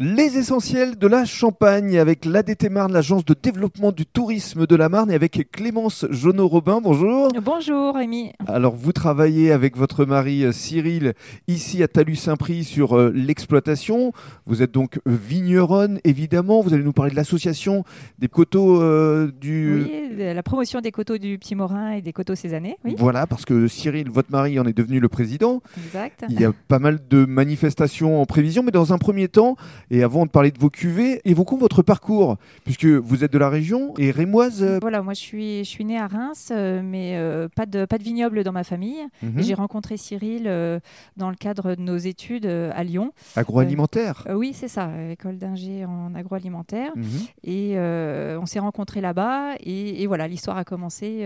Les essentiels de la Champagne avec l'ADT Marne, l'agence de développement du tourisme de la Marne et avec Clémence Jonot-Robin. Bonjour. Bonjour Rémi. Alors vous travaillez avec votre mari euh, Cyril ici à Talus-Saint-Prix sur euh, l'exploitation. Vous êtes donc vigneronne évidemment. Vous allez nous parler de l'association des coteaux euh, du... Oui, la promotion des coteaux du Petit Morin et des coteaux cézannais. Oui. Voilà, parce que Cyril, votre mari, en est devenu le président. Exact. Il y a pas mal de manifestations en prévision, mais dans un premier temps, et avant de parler de vos cuvées, évoquons votre parcours, puisque vous êtes de la région et rémoise. euh, Voilà, moi je suis, je suis née à Reims, euh, mais euh, pas, de, pas de vignoble dans ma famille. mhm, J'ai rencontré Cyril euh, dans le cadre de nos études euh, à Lyon. agroalimentaire. Oui, c'est ça, école d'ingé en agroalimentaire. Mhm. Et on s'est rencontrés là-bas. Et, et voilà, l'histoire a commencé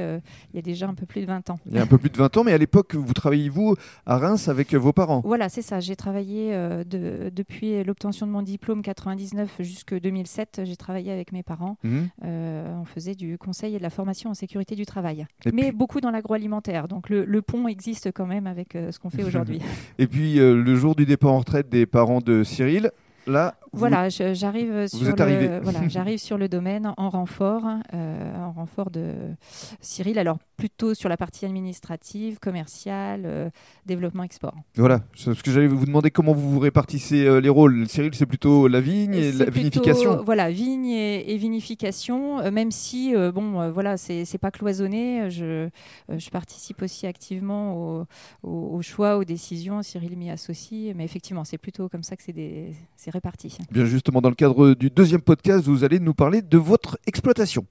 il y a déjà un peu plus de 20 ans. Il y a un peu plus de 20 ans, mais à l'époque, vous travailliez, vous, à Reims avec vos parents? Voilà, c'est ça. J'ai travaillé de- depuis l'obtention de mon diplôme 99 jusqu'à 2007. J'ai travaillé avec mes parents. Mhm. Euh, on faisait du conseil et de la formation en sécurité du travail. Et Mais puis- beaucoup dans l'agroalimentaire. Donc le, le pont existe quand même avec euh, ce qu'on fait aujourd'hui. Et puis, euh, le jour du départ en retraite des parents de Cyril, là, voilà, j'arrive sur, le, voilà, j'arrive sur le domaine en renfort, euh, en renfort de Cyril. Alors plutôt sur la partie administrative, commerciale, euh, développement export. voilà. Ce que j'allais vous demander, comment vous vous répartissez euh, les rôles? Cyril, c'est plutôt la vigne et la plutôt, vinification. Voilà, vigne et, et vinification, même si, bon, voilà, c'est pas cloisonné. Je, je participe aussi activement au, au- au choix, aux décisions. Cyril m'y associe, mais effectivement, c'est plutôt comme ça que c'est des- c'est Bien justement, dans le cadre du deuxième podcast, vous allez nous parler de votre exploitation.